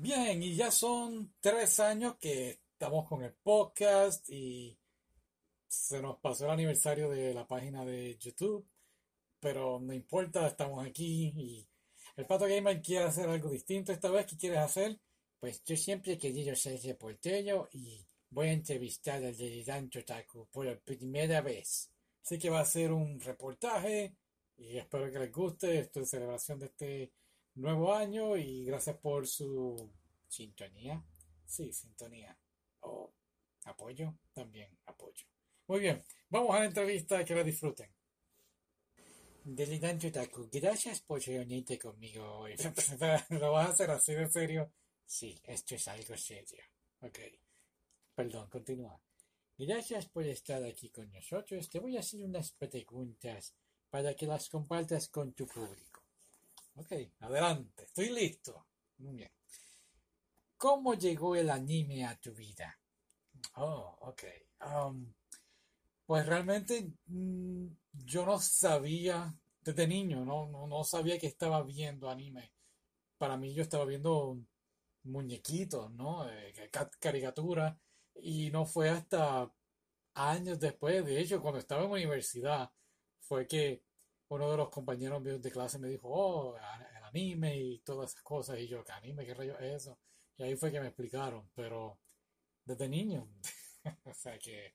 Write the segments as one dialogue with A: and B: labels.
A: Bien, y ya son tres años que estamos con el podcast y se nos pasó el aniversario de la página de YouTube, pero no importa, estamos aquí y el Pato Gamer quiere hacer algo distinto esta vez. ¿Qué quieres hacer?
B: Pues yo siempre he querido ser reportero y voy a entrevistar al delirante Taku por primera vez.
A: Así que va a ser un reportaje y espero que les guste. Esto es celebración de este nuevo año y gracias por su
B: sintonía.
A: Sí, sintonía. O apoyo, también apoyo. Muy bien, vamos a la entrevista, que la disfruten.
B: Delirante Taku, gracias por reunirte conmigo hoy.
A: ¿Lo vas a hacer así de serio?
B: Sí, esto es algo serio.
A: Ok. Perdón, continúa.
B: Gracias por estar aquí con nosotros. Te voy a hacer unas preguntas para que las compartas con tu público.
A: Ok, adelante, estoy listo.
B: Muy bien. ¿Cómo llegó el anime a tu vida?
A: Oh, ok. Um, pues realmente mm, yo no sabía, desde niño, ¿no? No, no sabía que estaba viendo anime. Para mí yo estaba viendo muñequitos, ¿no? Eh, caricaturas. Y no fue hasta años después, de hecho, cuando estaba en universidad, fue que uno de los compañeros de clase me dijo, oh, el anime y todas esas cosas. Y yo, ¿qué anime? ¿Qué rayo es eso? Y ahí fue que me explicaron, pero desde niño. o sea que,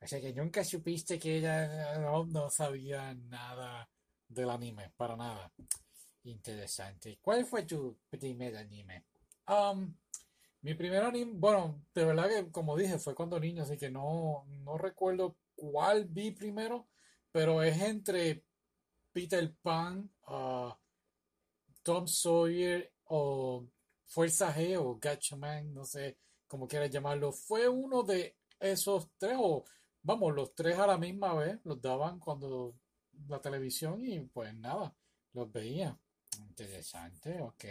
B: o sea que nunca supiste que ella
A: no, no sabía nada del anime, para nada.
B: Interesante. ¿Cuál fue tu primer anime?
A: Um, mi primer anime, bueno, de verdad que como dije, fue cuando niño, así que no, no recuerdo cuál vi primero, pero es entre Peter Pan, uh, Tom Sawyer o Fuerza G o Gatchaman, no sé cómo quieras llamarlo. Fue uno de esos tres, o vamos, los tres a la misma vez, los daban cuando la televisión y pues nada, los veía.
B: Interesante, ok.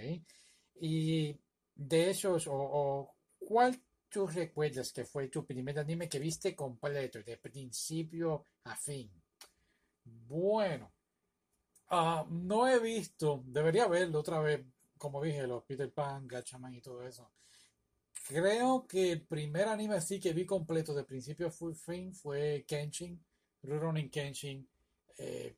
B: Y de esos, o, ¿cuál tú recuerdas que fue tu primer anime que viste completo, de principio a fin?
A: Bueno, ah, no he visto, debería verlo otra vez, como dije, los Peter Pan, Gatchaman y todo eso. Creo que el primer anime así que vi completo de principio a fin fue Kenshin, Rurouni Kenshin. Eh,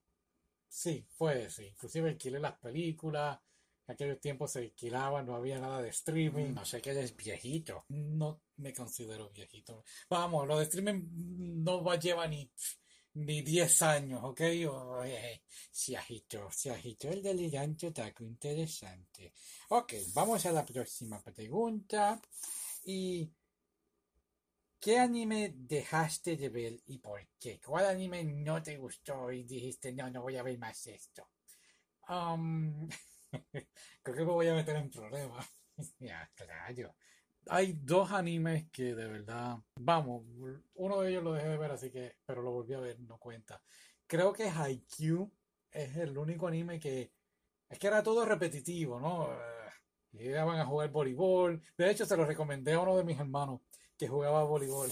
A: sí, fue ese. Inclusive alquilé las películas, aquellos tiempos se alquilaban, no había nada de streaming.
B: No sé que eres viejito.
A: No me considero viejito. Vamos, lo de streaming no lleva ni, ni 10 años, ¿ok?
B: se agitó, se agitó el delirante taco, interesante. Ok, vamos a la próxima pregunta. ¿Y qué anime dejaste de ver y por qué? ¿Cuál anime no te gustó y dijiste, no, no voy a ver más esto?
A: Um, Creo que me voy a meter en problemas.
B: ya, claro.
A: Hay dos animes que de verdad, vamos, uno de ellos lo dejé de ver, así que, pero lo volví a ver, no cuenta. Creo que Haikyuu es el único anime que, es que era todo repetitivo, ¿no? Llegaban a jugar voleibol. De hecho, se lo recomendé a uno de mis hermanos que jugaba voleibol.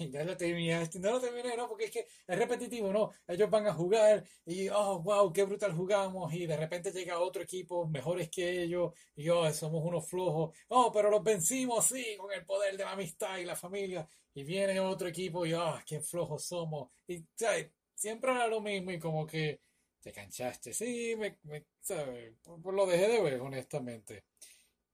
A: Ya lo terminé, no lo terminé, no, porque es que es repetitivo, no. Ellos van a jugar y, oh, wow, qué brutal jugamos. Y de repente llega otro equipo mejores que ellos y, oh, somos unos flojos. Oh, pero los vencimos, sí, con el poder de la amistad y la familia. Y viene otro equipo y, oh, qué flojos somos. Y, ¿sabes? Siempre era lo mismo y como que te cansaste. Sí, me, me ¿sabes? Pues lo dejé de ver, honestamente.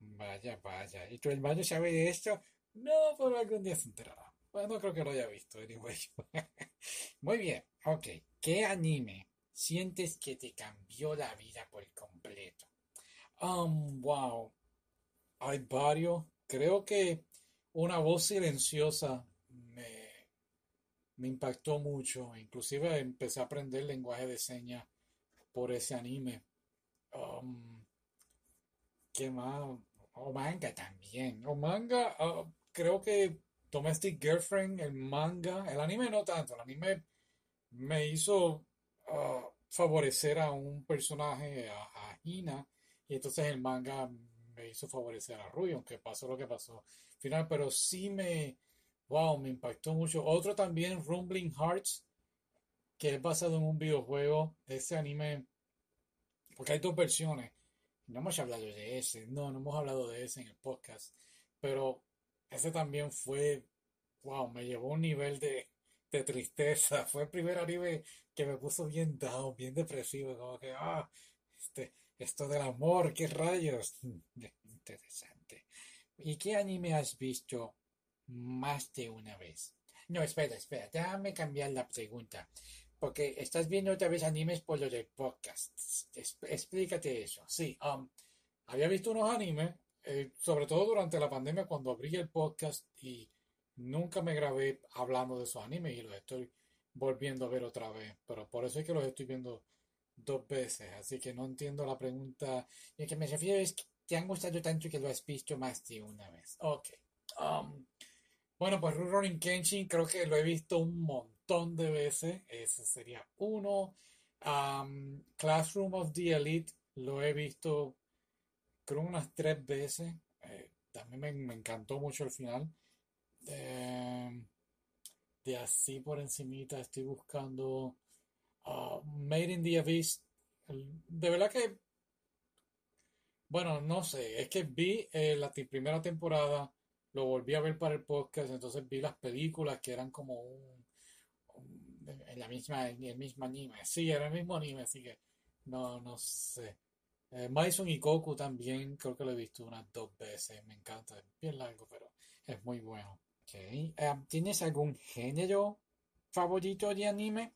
B: Vaya, vaya. ¿Y tu hermano sabe de esto?
A: No, pero algún día se enterará. Bueno, no creo que lo haya visto, anyway.
B: Muy bien, ok. ¿Qué anime sientes que te cambió la vida por completo?
A: Um, wow. Hay varios. Creo que una voz silenciosa me, impactó mucho. Inclusive empecé a aprender lenguaje de señas por ese anime. Um, ¿Qué más?
B: O manga también.
A: O manga, uh, creo que Domestic Girlfriend, el manga, el anime no tanto, el anime me hizo ah, favorecer a un personaje, a, Hina, y entonces el manga me hizo favorecer a Rui, aunque pasó lo que pasó final, pero sí me, wow, me impactó mucho. Otro también, Rumbling Hearts, que es basado en un videojuego, ese anime, porque hay dos versiones, No hemos hablado de ese, no, no hemos hablado de ese en el podcast, pero ese también fue, wow, me llevó a un nivel de, de tristeza. Fue el primer anime que me puso bien down, bien depresivo, como que, ah, este, esto del amor, qué rayos. Interesante. ¿Y qué anime has visto más de una vez? No, espera, espera, déjame cambiar la pregunta. Porque estás viendo otra vez animes por lo del podcast. explícate eso. Sí, um, había visto unos animes, eh, sobre todo durante la pandemia cuando abrí el podcast y nunca me grabé hablando de esos animes y los estoy volviendo a ver otra vez. Pero por eso es que los estoy viendo dos veces. Así que no entiendo la pregunta. Y que me refiero es que te han gustado tanto que lo has visto más de una vez. Ok. Um, bueno, pues Rurouni Kenshin creo que lo he visto un montón de veces. Ese sería uno. Classroom of the Elite lo he visto creo unas tres veces. Eh, también me, encantó mucho el final. de así por encimita estoy buscando uh, Made in the Abyss. De verdad que, bueno, no sé, es que vi eh, la primera temporada lo volví a ver para el podcast, entonces vi las películas que eran como un, en la misma, en el mismo anime. Sí, era el mismo anime, así que no, no sé. Eh, Maison y Goku también creo que lo he visto unas dos veces. Me encanta, es bien largo, pero es muy bueno. Eh, ¿Tienes algún género favorito de anime?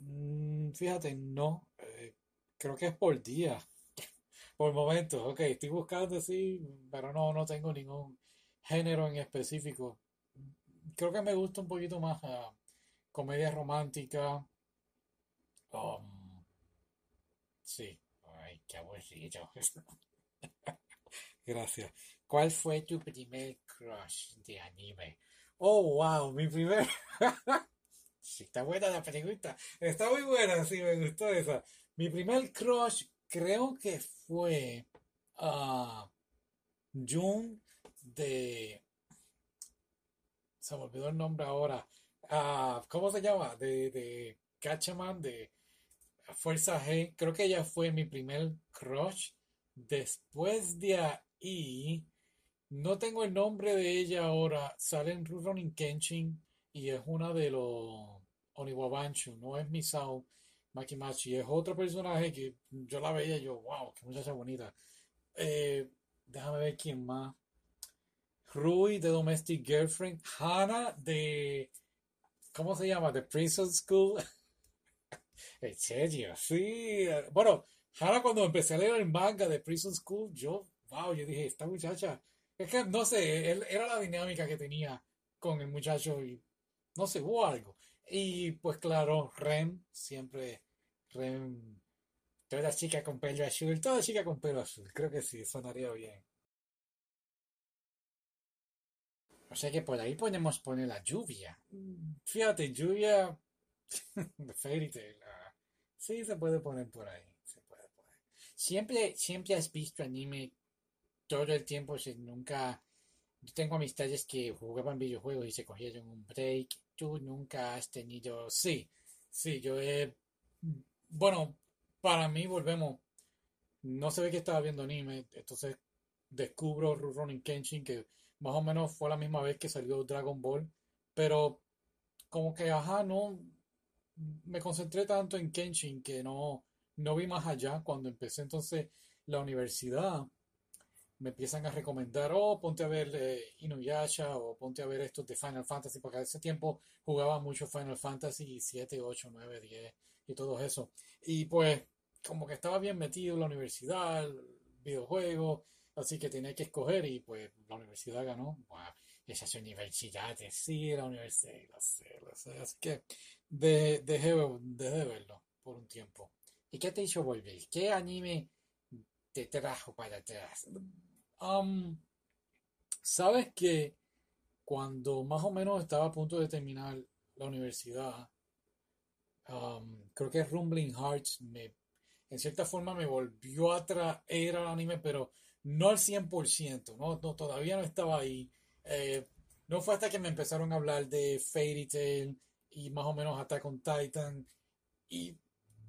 A: Mm, fíjate, no. Eh, creo que es por día. por momento. Ok, estoy buscando así, pero no, no tengo ningún género en específico. Creo que me gusta un poquito más uh, comedia romántica. Um, sí, qué aburrido. Gracias. ¿Cuál fue tu primer crush de anime? Oh, wow, mi primer. sí, está buena la pregunta. Está muy buena, sí, me gustó esa. Mi primer crush creo que fue uh, Jun de... Se me olvidó el nombre ahora. Ah, ¿Cómo se llama? De, de Gatchaman, de Fuerza G. Creo que ella fue mi primer crush. Después de ahí, no tengo el nombre de ella ahora. Sale en Rurouni Kenshin y es una de los Oniwabanshu. No es Misao Makimachi. Es otro personaje que yo la veía yo, wow, qué muchacha bonita. Eh, déjame ver quién más. Rui de Domestic Girlfriend, Hannah de, ¿cómo se llama? De Prison School. en serio, sí. Bueno, Hannah cuando empecé a leer el manga de Prison School, yo, wow, yo dije, esta muchacha, es que no sé, era la dinámica que tenía con el muchacho y no sé, hubo algo. Y pues claro, Ren, siempre, Ren, toda chica con pelo azul, toda chica con pelo azul, creo que sí, sonaría bien. O sea que por ahí podemos poner la lluvia. Fíjate, lluvia de Fairy. Sí, se puede poner por ahí. Se puede poner. Siempre, siempre has visto anime todo el tiempo, si nunca. Yo tengo amistades que jugaban videojuegos y se cogieron un break. Tú nunca has tenido. Sí, sí, yo he. Bueno, para mí, volvemos. No se ve que estaba viendo anime, entonces descubro Rurouni Kenshin que más o menos fue la misma vez que salió Dragon Ball, pero como que, ajá, no, me concentré tanto en Kenshin que no, no vi más allá. Cuando empecé entonces la universidad, me empiezan a recomendar, oh, ponte a ver eh, Inuyasha o ponte a ver estos de Final Fantasy, porque a ese tiempo jugaba mucho Final Fantasy 7, 8, 9, 10 y todo eso. Y pues, como que estaba bien metido en la universidad, videojuegos, Así que tenía que escoger y pues la universidad ganó. Esas universidades, sí, la universidad. Así que verlo por un tiempo. ¿Y qué te hizo volver? ¿Qué anime te trajo para atrás? Um, Sabes que cuando más o menos estaba a punto de terminar la universidad, um, creo que Rumbling Hearts me, en cierta forma me volvió a traer al anime, pero no al 100%, no, no todavía no estaba ahí. Eh, no fue hasta que me empezaron a hablar de Fairy Tail y más o menos hasta con Titan. Y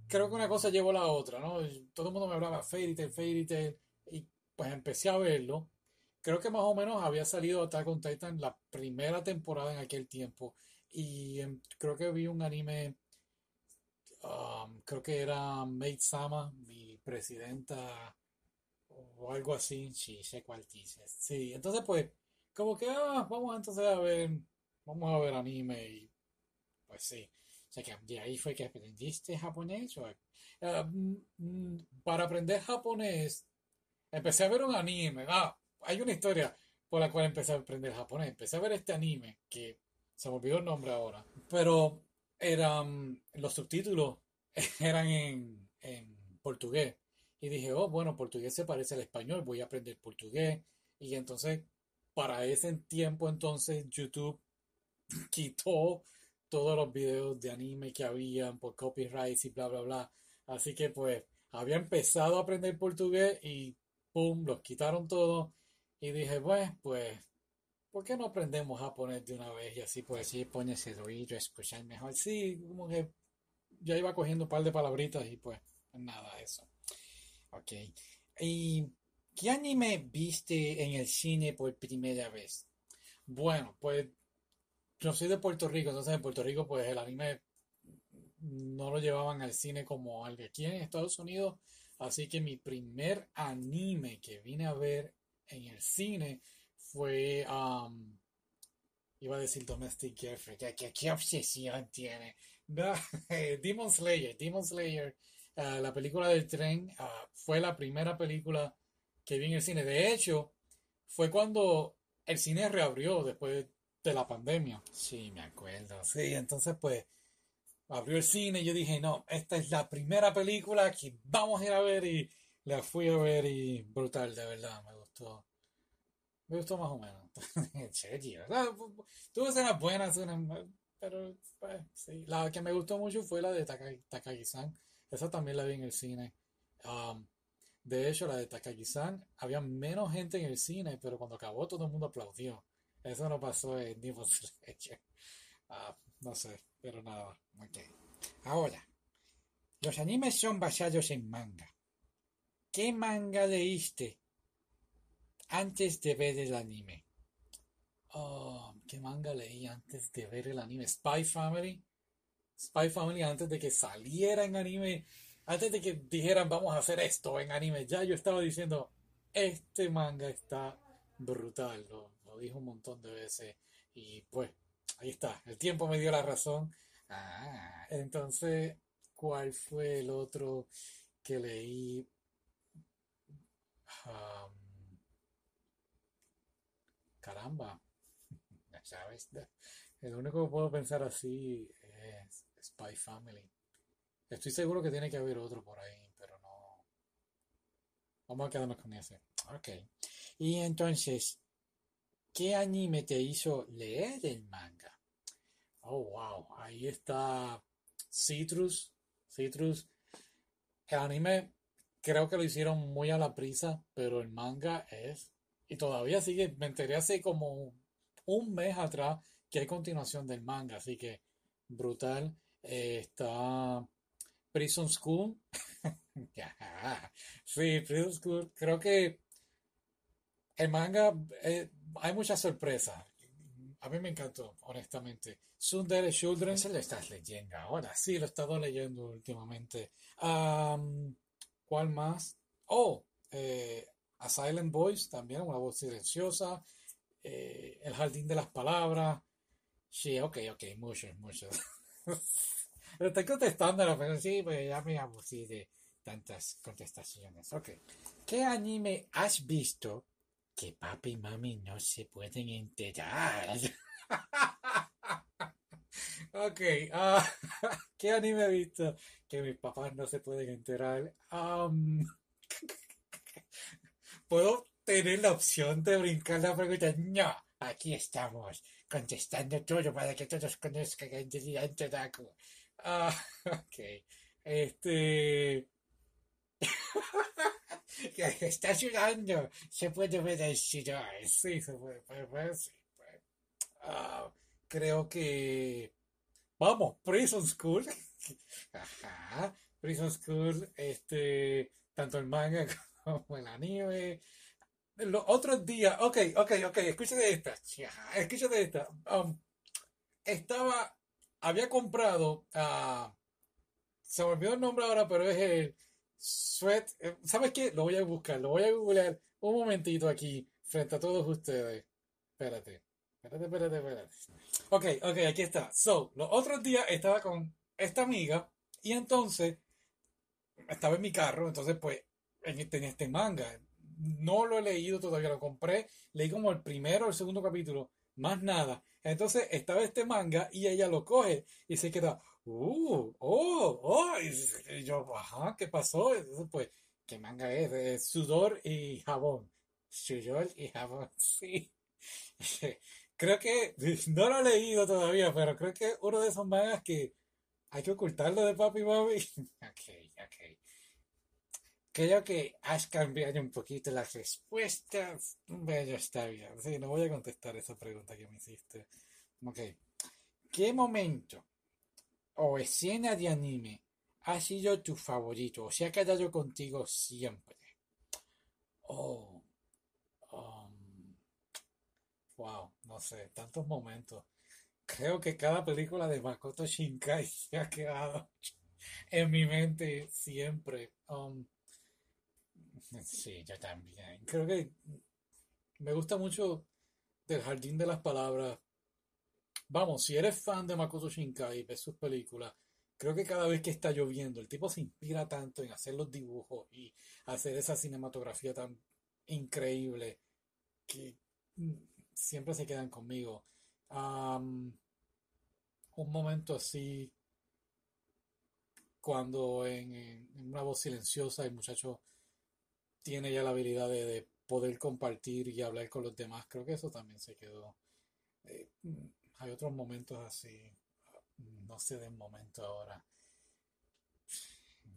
A: creo que una cosa llevó a la otra, ¿no? Todo el mundo me hablaba Fairy Tail, Fairy Tail, y pues empecé a verlo. Creo que más o menos había salido Attack on Titan la primera temporada en aquel tiempo. Y creo que vi un anime, um, creo que era Maid Sama, mi presidenta, o algo así.
B: Sí, sé cuál dices.
A: Sí, entonces pues, como que, ah, vamos entonces a ver, vamos a ver anime y pues sí.
B: O sea que de ahí fue que aprendiste japonés
A: Ah, mm, mm, para aprender japonés, empecé a ver un anime. Ah, hay una historia por la cual empecé a aprender japonés. Empecé a ver este anime que se me olvidó el nombre ahora, pero eran los subtítulos eran en, en portugués. Y dije, oh, bueno, portugués se parece al español, voy a aprender portugués. Y entonces, para ese tiempo, entonces, YouTube quitó todos los videos de anime que habían por copyright y bla, bla, bla. Así que pues había empezado a aprender portugués y ¡pum! los quitaron todos. Y dije, pues, pues, ¿por qué no aprendemos japonés de una vez? Y así pues.
B: Así pones el oído escuchar mejor.
A: Sí, como que ya iba cogiendo un par de palabritas y pues, nada, eso.
B: Ok. ¿Y qué anime viste en el cine por primera vez?
A: Bueno, pues yo soy de Puerto Rico, entonces en Puerto Rico pues el anime no lo llevaban al cine como al aquí en Estados Unidos. Así que mi primer anime que vine a ver en el cine fue, iba a decir Domestic Girlfriend,
B: ¿Qué, qué, obsesión tiene?
A: Demon Slayer, Demon Slayer, uh, la película del tren, uh, fue la primera película que vi en el cine. De hecho, fue cuando el cine reabrió después de la pandemia.
B: Sí, me acuerdo.
A: Sí, entonces pues abrió el cine y yo dije, no, esta es la primera película que vamos a ir a ver y la fui a ver y brutal, de verdad, me gustó. Me gustó más o menos. en serio. Tuvo escenas buenas, pero pues, sí. La que me gustó mucho fue la de Takagi-san. Esa también la vi en el cine. Um, de hecho, la de Takagi-san, había menos gente en el cine, pero cuando acabó todo el mundo aplaudió. Eso no pasó en Demon Slayer. Ah, no sé, pero nada.
B: Ok. Ahora, los animes son basados en manga. ¿Qué manga leíste antes de ver el anime?
A: Oh, ¿qué manga leí antes de ver el anime? Spy Family. Spy Family antes de que saliera en anime, antes de que dijeran vamos a hacer esto en anime, ya yo estaba diciendo, este manga está brutal, lo, lo dijo un montón de veces y pues ahí está, el tiempo me dio la razón Ah, entonces, ¿cuál fue el otro que leí? caramba, ¿sabes? El único que puedo pensar así es Spy Family. Estoy seguro que tiene que haber otro por ahí, pero no. Vamos a quedarnos con ese.
B: Ok. Y entonces, ¿qué anime te hizo leer el manga?
A: Oh, wow. Ahí está Citrus. Citrus. El anime creo que lo hicieron muy a la prisa, pero el manga es. Y todavía sigue. Me enteré hace como un mes atrás que hay continuación del manga, así que brutal. Eh, está Prison School. sí, Prison School. Creo que el manga eh, hay muchas sorpresas. A mí me encantó, honestamente. Sundere Children.
B: Eso lo estás leyendo ahora.
A: Sí, lo he estado leyendo últimamente. ¿Cuál más? Oh, eh, A Silent Voice, también una voz silenciosa. Eh, el Jardín de las Palabras.
B: Sí, ok, ok, muchos, muchos.
A: estoy contestando, pero sí, pues ya me abusé de tantas contestaciones. Ok.
B: ¿Qué anime has visto que papi y mami no se pueden enterar.
A: ok, uh, ¿qué anime he visto que mis papás no se pueden enterar? ¿Puedo tener la opción de brincar la pregunta?
B: No, aquí estamos contestando todo para que todos conozcan el Delirante Daku.
A: Ah, ok. Este
B: está ayudando. Se puede ver el ciudad.
A: Sí, se puede, ver. Pues. Ah, creo que. Vamos, Prison School.
B: Ajá.
A: Prison School, este, tanto el manga como el anime. Los otros días, ok, ok, ok, escúchate esta, escúchate esta. Um, estaba, había comprado, uh, se me olvidó el nombre ahora, pero es el Sweat, eh, ¿sabes qué? Lo voy a buscar, lo voy a googlear un momentito aquí, frente a todos ustedes. Espérate, espérate, espérate, espérate. Ok, ok, aquí está. So, los otros días estaba con esta amiga y entonces estaba en mi carro, entonces pues tenía este manga. No lo he leído todavía, lo compré, leí como el primero o el segundo capítulo, más nada. Entonces estaba este manga y ella lo coge y se queda, uh, oh, oh, y yo, ajá, ¿qué pasó? Entonces pues, ¿qué manga es? es sudor y jabón. Sudor y jabón, sí. creo que, no lo he leído todavía, pero creo que uno de esos mangas que hay que ocultarlo de papi y mami. ok, ok. Creo que has cambiado un poquito las respuestas. Bueno, está bien. Sí, no voy a contestar esa pregunta que me hiciste. Ok. ¿Qué momento o escena de anime ha sido tu favorito o se ha quedado contigo siempre? Oh. Um, wow, no sé, tantos momentos. Creo que cada película de Makoto Shinkai se ha quedado en mi mente siempre. Um, Sí, yo también. Creo que me gusta mucho del Jardín de las Palabras. Vamos, si eres fan de Makoto Shinkai ves sus películas, creo que cada vez que está lloviendo, el tipo se inspira tanto en hacer los dibujos y hacer esa cinematografía tan increíble que siempre se quedan conmigo. un momento así, cuando en, en una voz silenciosa el muchacho tiene ya la habilidad de, poder compartir y hablar con los demás. Creo que eso también se quedó. Eh, hay otros momentos así. No sé de momento ahora.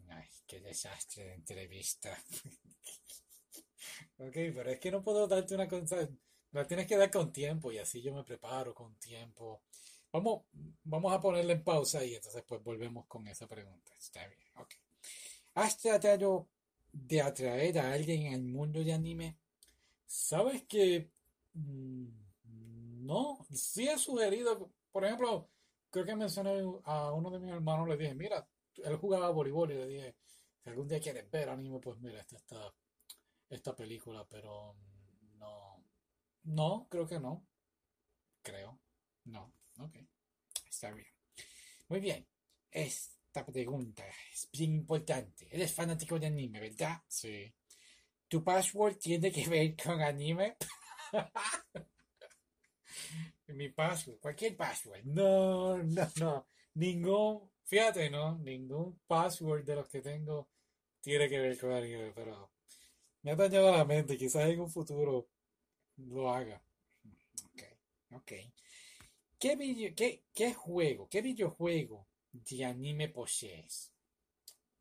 A: Ay, qué desastre de entrevista. ok, pero es que no puedo darte una cosa. La tienes que dar con tiempo y así yo me preparo con tiempo. Vamos, vamos a ponerla en pausa y entonces pues volvemos con esa pregunta. Está bien, ok. ¿Has tratado de atraer a alguien al mundo de anime? Sabes que mm, no, sí he sugerido, por ejemplo, creo que mencioné a uno de mis hermanos, le dije, mira, él jugaba voleibol y le dije, si algún día quieres ver anime, pues mira, esta, esta, esta película, pero no, no, creo que no, creo, no, ok, está bien. Muy bien, pregunta es bien importante. Eres fanático de anime, ¿verdad? Sí. ¿Tu password tiene que ver con anime? Mi password, cualquier password. No, no, no. Ningún, fíjate, ¿no? Ningún password de los que tengo tiene que ver con anime, pero me ha dañado la mente. Quizás en un futuro lo haga. Ok, ok. ¿Qué, video, qué, qué juego, qué videojuego de anime posees?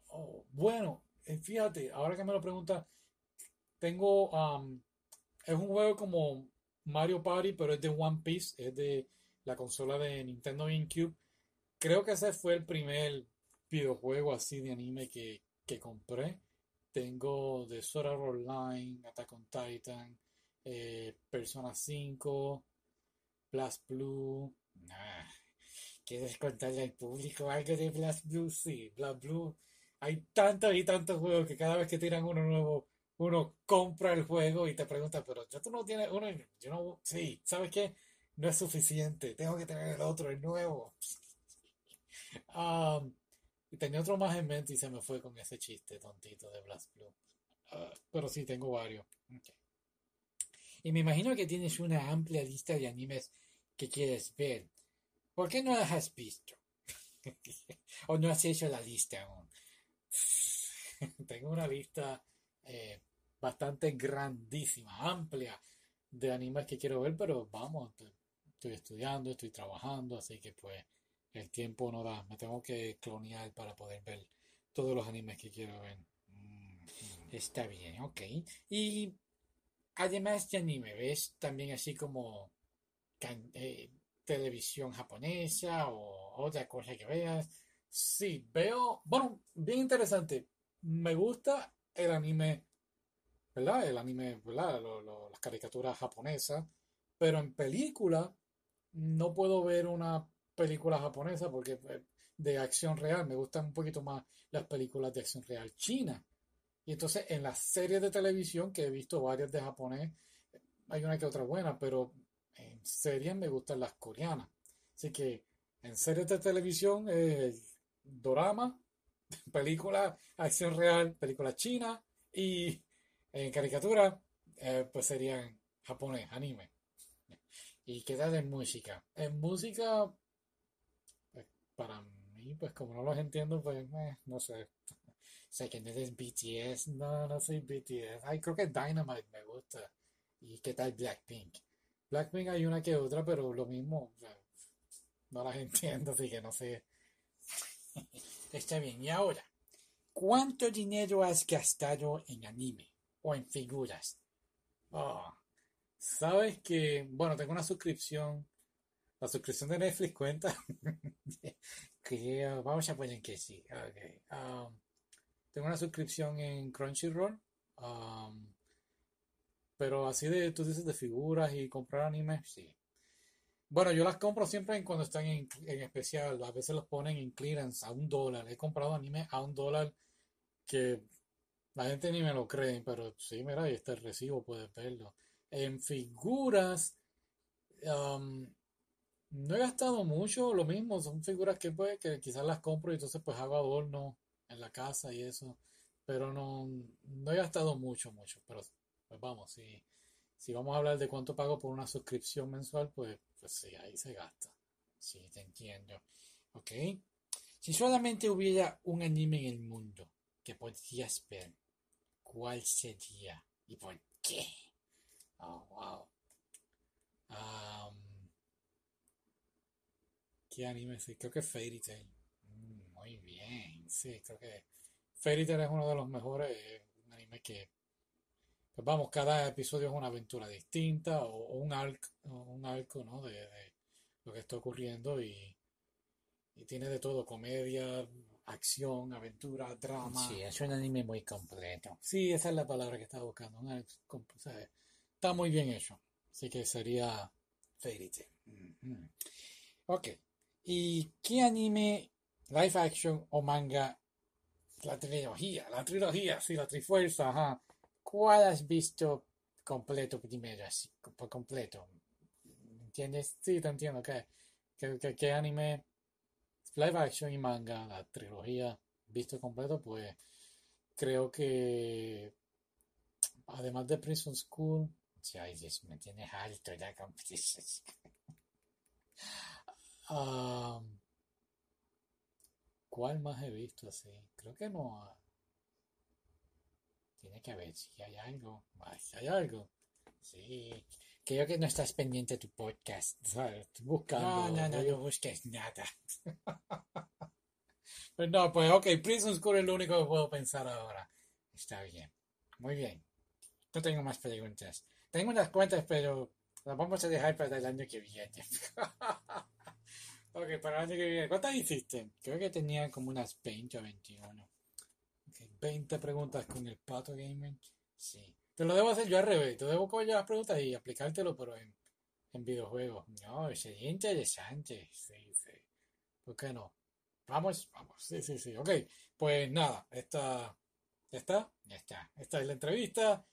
A: Oh, bueno, eh, fíjate, ahora que me lo pregunta, tengo, es un juego como Mario Party, pero es de One Piece, es de la consola de Nintendo GameCube. Creo que ese fue el primer videojuego así de anime que, que compré. Tengo de Sword Art Online, Attack on Titan, eh, Persona 5, Blast Blue. ¿Quieres contarle al público algo de Blast Blue? Sí, Blast Blue. Hay tantos y tantos juegos que cada vez que tiran uno nuevo, uno compra el juego y te pregunta, pero ya tú no tienes uno. Yo no. Sí, ¿sabes qué? No es suficiente. Tengo que tener el otro, el nuevo. Um, y tenía otro más en mente y se me fue con ese chiste tontito de Blast Blue. Ah, pero sí, tengo varios. Y me imagino que tienes una amplia lista de animes que quieres ver. ¿Por qué no las has visto? ¿O no has hecho la lista aún? Tengo una lista eh, bastante grandísima, amplia de animes que quiero ver, pero vamos, estoy estudiando, estoy trabajando, así que pues el tiempo no da. Me tengo que clonear para poder ver todos los animes que quiero ver. Mm, está bien, ok. Y además de anime, ¿ves? También así como eh, televisión japonesa o otra cosa que veas, Sí, veo, bueno, bien interesante. Me gusta el anime, ¿verdad? El anime, ¿verdad? Lo- lo- las caricaturas japonesas, pero en película no puedo ver una película japonesa porque eh, de acción real me gustan un poquito más las películas de acción real china. Y entonces en las series de televisión, que he visto varias de japonés, hay una que otra buena, pero en series me gustan las coreanas. Así que en series de televisión, eh, dorama, película, acción real, película china y en caricatura, eh, pues serían japonés, anime. ¿Y qué tal en música? En música, pues, para mí, pues como no los entiendo, pues eh, no sé. Sé que no es BTS, no, no soy BTS. Ay, creo que Dynamite me gusta. ¿Y qué tal Blackpink? Blackpink hay una que otra, pero lo mismo, o sea, no las entiendo, así que no sé.
B: Está bien, y ahora, ¿cuánto dinero has gastado en anime o en figuras?
A: Oh, sabes que, bueno, tengo una suscripción. La suscripción de Netflix cuenta.
B: Creo, vamos a poner que sí.
A: Ok, um, tengo una suscripción en Crunchyroll. um, pero así de, tú dices de figuras y comprar anime, sí. Bueno, yo las compro siempre cuando están en, en especial. A veces los ponen en clearance a un dólar. He comprado anime a un dólar que la gente ni me lo cree, pero sí, mira, ahí está el recibo, puedes verlo. En figuras, um, no he gastado mucho, lo mismo, son figuras que pues que quizás las compro y entonces pues hago adorno en la casa y eso, pero no, no he gastado mucho, mucho, pero pues vamos, si, si vamos a hablar de cuánto pago por una suscripción mensual, pues, pues sí, ahí se gasta.
B: Sí, te entiendo. Ok. Si solamente hubiera un anime en el mundo que podrías ver, ¿cuál sería y por qué?
A: Oh, wow. Am, ¿qué anime? Sí, creo que Fairy Tail.
B: Mm, muy bien.
A: Sí, creo que Fairy Tail es uno de los mejores, eh, un anime que Pues vamos, cada episodio es una aventura distinta o, o un arco, un arco, ¿no? De, de lo que está ocurriendo y, y tiene de todo, comedia, acción, aventura, drama.
B: Sí, es un anime muy completo.
A: Sí, esa es la palabra que estaba buscando. una- com- o sea, está muy bien hecho. Así que sería Fairy Tail.
B: Ujú. Ok. ¿Y qué anime, live action o manga,
A: La trilogía, la trilogía, sí, la trifuerza, ajá.
B: Cuál has visto completo primero, así, por completo? ¿Entiendes?
A: Sí, te entiendo. ¿Qué, qué, anime live action y manga, la trilogía visto completo? Pues creo que además de Prison School,
B: ay, Dios, me tienes alto ya
A: ah, ¿cuál más he visto así? Creo que no.
B: Tiene que haber, si hay algo.
A: ay, hay algo.
B: Sí. Creo que no estás pendiente de tu podcast.
A: ¿Sabes?
B: No,
A: buscando.
B: no, no,
A: voy-
B: no busques nada.
A: Pues no, pues ok, Prison School es lo único que puedo pensar ahora.
B: Está bien. Muy bien. No tengo más preguntas. Tengo unas cuantas, pero las vamos a dejar para el año que viene.
A: Ok, para el año que viene. ¿Cuántas hiciste?
B: Creo que tenía como unas 20 o 21.
A: Ok, 20 preguntas con el Pato Gamer.
B: Sí.
A: Te lo debo hacer yo al revés. Te debo coger las preguntas y aplicártelo, pero en, en videojuegos.
B: No, sería interesante.
A: Sí, sí. ¿Por qué no? Vamos, vamos. Sí, sí, sí. Ok, pues nada, esta, ya está.
B: Está.
A: Esta es la entrevista.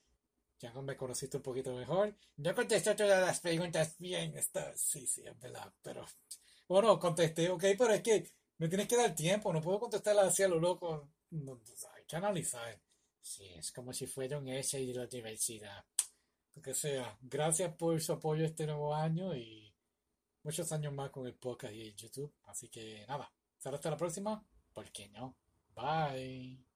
A: Ya me conociste un poquito mejor.
B: Yo contesto todas las preguntas bien.
A: Esta, sí, sí, es verdad. Pero, bueno, contesté, ok, pero es que me tienes que dar tiempo. No puedo contestar así a lo loco. No, hay que.
B: Sí, es como si fuera un essay de la universidad.
A: Lo que sea. Gracias por su apoyo este nuevo año y muchos años más con el podcast y el YouTube. Así que nada, hasta la próxima.
B: ¿Por qué no?
A: Bye.